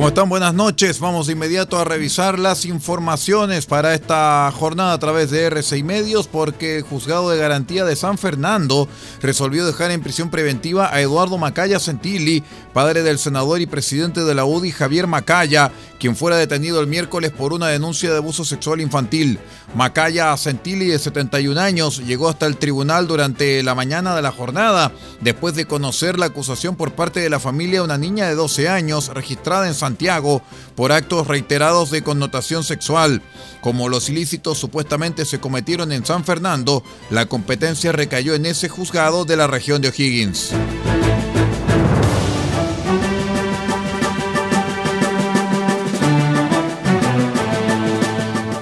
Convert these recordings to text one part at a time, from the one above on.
¿Cómo están? Buenas noches. Vamos de inmediato a revisar las informaciones para esta jornada a través de RCI Medios porque el juzgado de garantía de San Fernando resolvió dejar en prisión preventiva a Eduardo Macaya Centilli, padre del senador y presidente de la UDI Javier Macaya, quien fuera detenido el miércoles por una denuncia de abuso sexual infantil. Macaya Centilli, de 71 años, llegó hasta el tribunal durante la mañana de la jornada, después de conocer la acusación por parte de la familia de una niña de 12 años registrada en Santiago por actos reiterados de connotación sexual. Como los ilícitos supuestamente se cometieron en San Fernando, la competencia recayó en ese juzgado de la región de O'Higgins.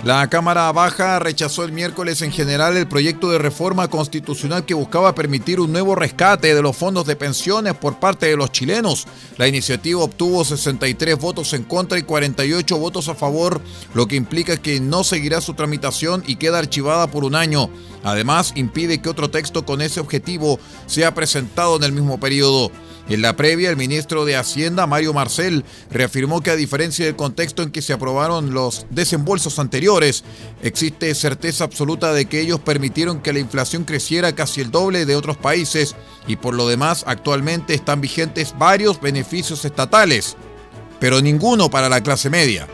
La Cámara Baja rechazó el miércoles en general el proyecto de reforma constitucional que buscaba permitir un nuevo rescate de los fondos de pensiones por parte de los chilenos. La iniciativa obtuvo 63 votos en contra y 48 votos a favor, lo que implica que no seguirá su tramitación y queda archivada por un año. Además, impide que otro texto con ese objetivo sea presentado en el mismo periodo. En la previa, el ministro de Hacienda, Mario Marcel, reafirmó que a diferencia del contexto en que se aprobaron los desembolsos anteriores, existe certeza absoluta de que ellos permitieron que la inflación creciera casi el doble de otros países y por lo demás actualmente están vigentes varios beneficios estatales, pero ninguno para la clase media.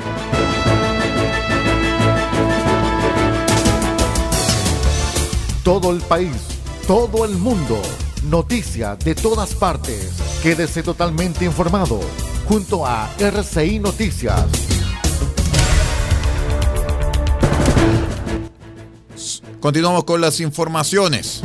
Todo el país, todo el mundo Noticias de todas partes. Quédese totalmente informado junto a RCI Noticias. Continuamos con las informaciones.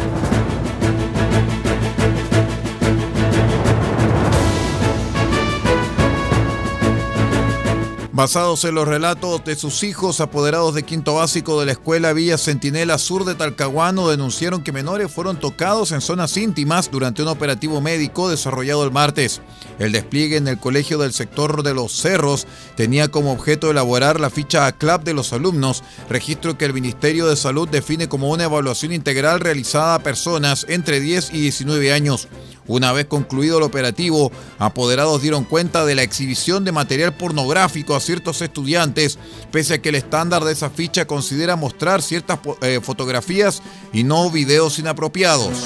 Basados en los relatos de sus hijos apoderados de quinto básico de la escuela Villa Centinela Sur de Talcahuano, denunciaron que menores fueron tocados en zonas íntimas durante un operativo médico desarrollado el martes. El despliegue en el colegio del sector de los Cerros tenía como objeto elaborar la ficha CLAP de los alumnos, registro que el Ministerio de Salud define como una evaluación integral realizada a personas entre 10 y 19 años. Una vez concluido el operativo, apoderados dieron cuenta de la exhibición de material pornográfico a ciertos estudiantes, pese a que el estándar de esa ficha considera mostrar ciertas eh, fotografías y no videos inapropiados.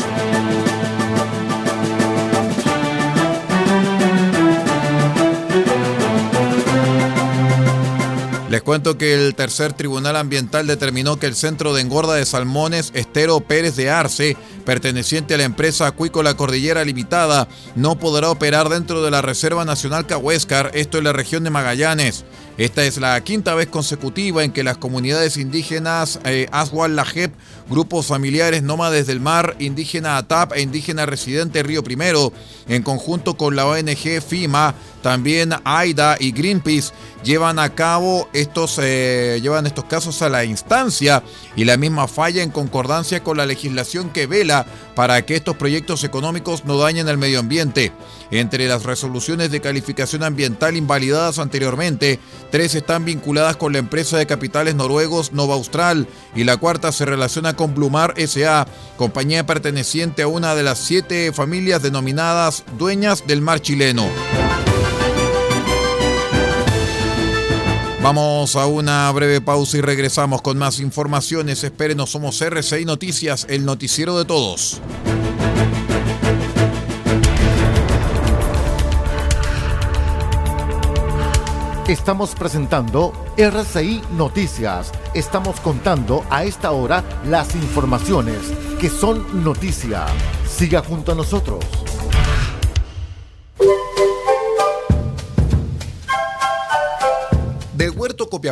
Cuento que el tercer tribunal ambiental determinó que el centro de engorda de salmones Estero Pérez de Arce, perteneciente a la empresa Acuícola Cordillera Limitada, no podrá operar dentro de la Reserva Nacional Cahuéscar, esto en la región de Magallanes. Esta es la quinta vez consecutiva en que las comunidades indígenas eh, Lajep, grupos familiares nómades del mar, indígena ATAP e indígena residente Río Primero, en conjunto con la ONG FIMA, también AIDA y Greenpeace, llevan a cabo estos, eh, llevan estos casos a la instancia y la misma falla en concordancia con la legislación que vela para que estos proyectos económicos no dañen el medio ambiente. Entre las resoluciones de calificación ambiental invalidadas anteriormente, tres están vinculadas con la empresa de capitales noruegos Nova Austral y la cuarta se relaciona con Blumar SA, compañía perteneciente a una de las siete familias denominadas dueñas del mar chileno. Vamos a una breve pausa y regresamos con más informaciones. Espérenos, somos RCI Noticias, el noticiero de todos. Estamos presentando RCI Noticias. Estamos contando a esta hora las informaciones que son noticia. Siga junto a nosotros.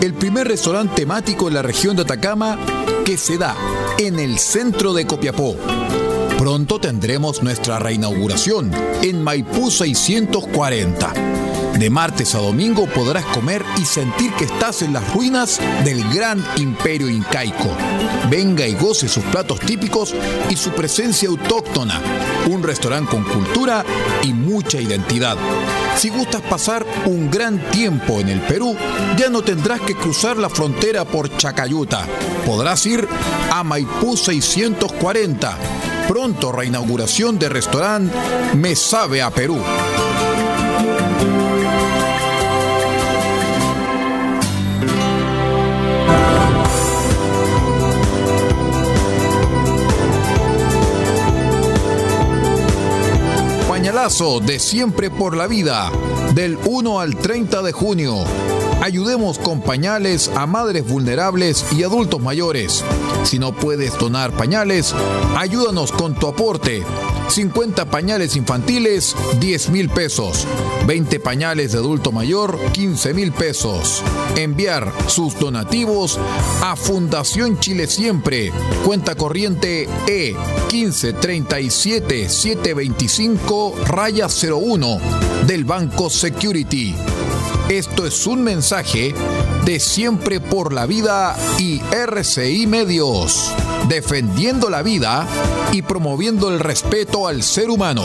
El primer restaurante temático en la región de Atacama que se da en el centro de Copiapó. Pronto tendremos nuestra reinauguración en Maipú 640. De martes a domingo podrás comer y sentir que estás en las ruinas del gran imperio incaico. Venga y goce sus platos típicos y su presencia autóctona. Un restaurante con cultura y mucha identidad. Si gustas pasar un gran tiempo en el Perú, ya no tendrás que cruzar la frontera por Chacayuta. Podrás ir a Maipú 640. Pronto reinauguración de restaurante Me Sabe a Perú. Pañalazo de Siempre por la Vida, del 1 al 30 de junio. Ayudemos con pañales a madres vulnerables y adultos mayores. Si no puedes donar pañales, ayúdanos con tu aporte. 50 pañales infantiles, 10 mil pesos. 20 pañales de adulto mayor, 15 mil pesos. Enviar sus donativos a Fundación Chile Siempre. Cuenta corriente E 1537 725 raya 01 del Banco Security. Esto es un mensaje de Siempre por la Vida y RCI Medios, defendiendo la vida y promoviendo el respeto al ser humano.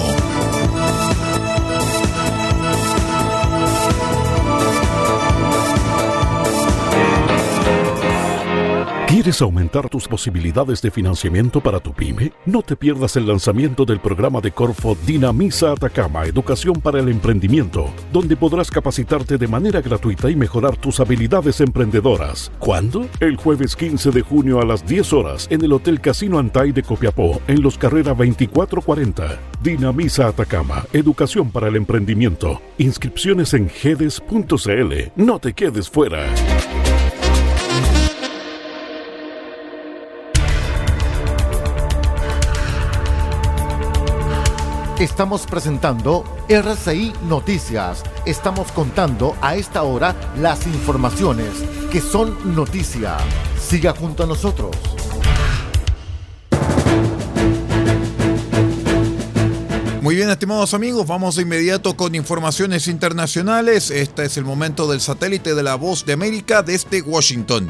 ¿Quieres aumentar tus posibilidades de financiamiento para tu pyme? No te pierdas el lanzamiento del programa de Corfo Dinamiza Atacama Educación para el Emprendimiento, donde podrás capacitarte de manera gratuita y mejorar tus habilidades emprendedoras. ¿Cuándo? El jueves 15 de junio a las 10 horas en el Hotel Casino Antay de Copiapó, en Los Carrera 2440. Dinamiza Atacama Educación para el Emprendimiento. Inscripciones en gedes.cl. No te quedes fuera. Estamos presentando RCI Noticias. Estamos contando a esta hora las informaciones que son noticia. Siga junto a nosotros. Muy bien, estimados amigos, vamos de inmediato con informaciones internacionales. Este es el momento del satélite de la Voz de América desde Washington.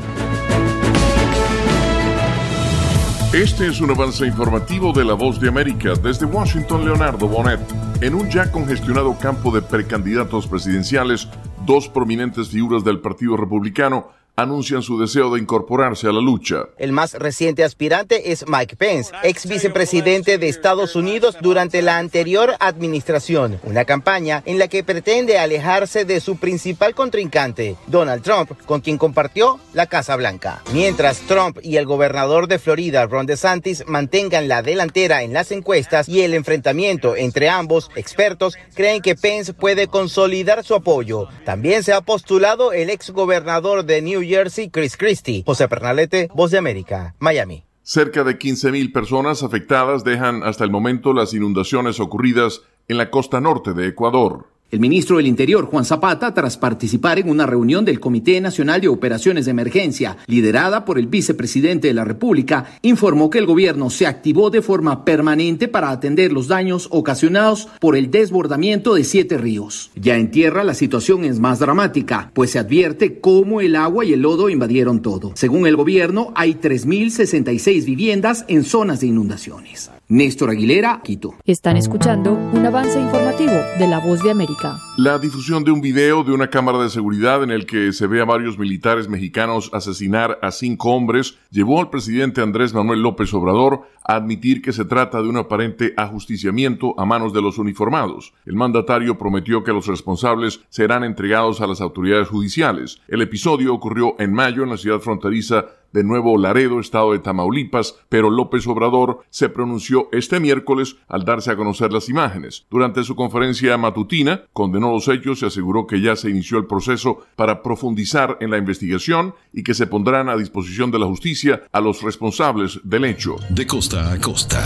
Este es un avance informativo de La Voz de América desde Washington, Leonardo Bonet. En un ya congestionado campo de precandidatos presidenciales, dos prominentes figuras del Partido Republicano anuncian su deseo de incorporarse a la lucha. El más reciente aspirante es Mike Pence, ex vicepresidente de Estados Unidos durante la anterior administración, una campaña en la que pretende alejarse de su principal contrincante, Donald Trump, con quien compartió la Casa Blanca. Mientras Trump y el gobernador de Florida, Ron DeSantis, mantengan la delantera en las encuestas y el enfrentamiento entre ambos, expertos creen que Pence puede consolidar su apoyo. También se ha postulado el ex gobernador de New Jersey, Chris Christie. José Pernalete, Voz de América, Miami. Cerca de 15.000 personas afectadas dejan hasta el momento las inundaciones ocurridas en la costa norte de Ecuador. El ministro del Interior, Juan Zapata, tras participar en una reunión del Comité Nacional de Operaciones de Emergencia, liderada por el vicepresidente de la República, informó que el gobierno se activó de forma permanente para atender los daños ocasionados por el desbordamiento de siete ríos. Ya en tierra la situación es más dramática, pues se advierte cómo el agua y el lodo invadieron todo. Según el gobierno, hay 3.066 viviendas en zonas de inundaciones. Néstor Aguilera, Quito. Están escuchando un avance informativo de La Voz de América. La difusión de un video de una cámara de seguridad en el que se ve a varios militares mexicanos asesinar a cinco hombres llevó al presidente Andrés Manuel López Obrador a admitir que se trata de un aparente ajusticiamiento a manos de los uniformados. El mandatario prometió que los responsables serán entregados a las autoridades judiciales. El episodio ocurrió en mayo en la ciudad fronteriza de Nuevo Laredo, estado de Tamaulipas, pero López Obrador se pronunció este miércoles al darse a conocer las imágenes. Durante su conferencia matutina, condenó los hechos y aseguró que ya se inició el proceso para profundizar en la investigación y que se pondrán a disposición de la justicia a los responsables del hecho. De costa a costa.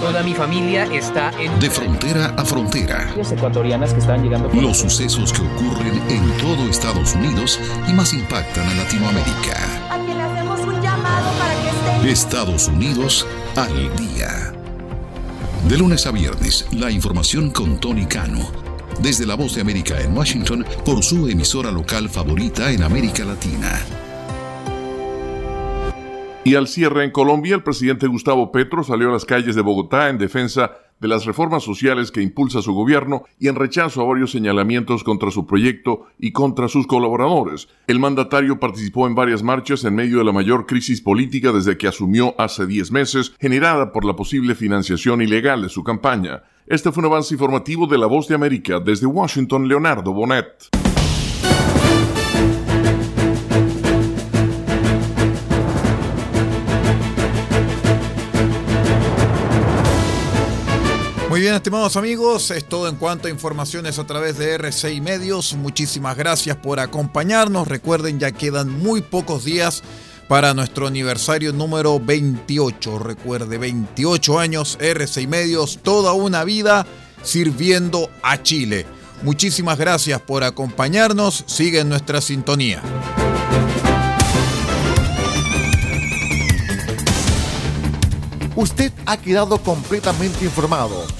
Toda mi familia está en... De frontera a frontera. Los ecuatorianas que están llegando... Los sucesos que ocurren en todo Estados Unidos y más impactan a Latinoamérica. Estados Unidos al día. De lunes a viernes, la información con Tony Cano. Desde la voz de América en Washington por su emisora local favorita en América Latina. Y al cierre en Colombia, el presidente Gustavo Petro salió a las calles de Bogotá en defensa de las reformas sociales que impulsa su gobierno y en rechazo a varios señalamientos contra su proyecto y contra sus colaboradores. El mandatario participó en varias marchas en medio de la mayor crisis política desde que asumió hace 10 meses, generada por la posible financiación ilegal de su campaña. Este fue un avance informativo de La Voz de América desde Washington, Leonardo Bonet. Bien, estimados amigos, es todo en cuanto a informaciones a través de RCI Medios. Muchísimas gracias por acompañarnos. Recuerden, ya quedan muy pocos días para nuestro aniversario número 28. Recuerde, 28 años, RCI Medios, toda una vida sirviendo a Chile. Muchísimas gracias por acompañarnos. Sigue en nuestra sintonía. Usted ha quedado completamente informado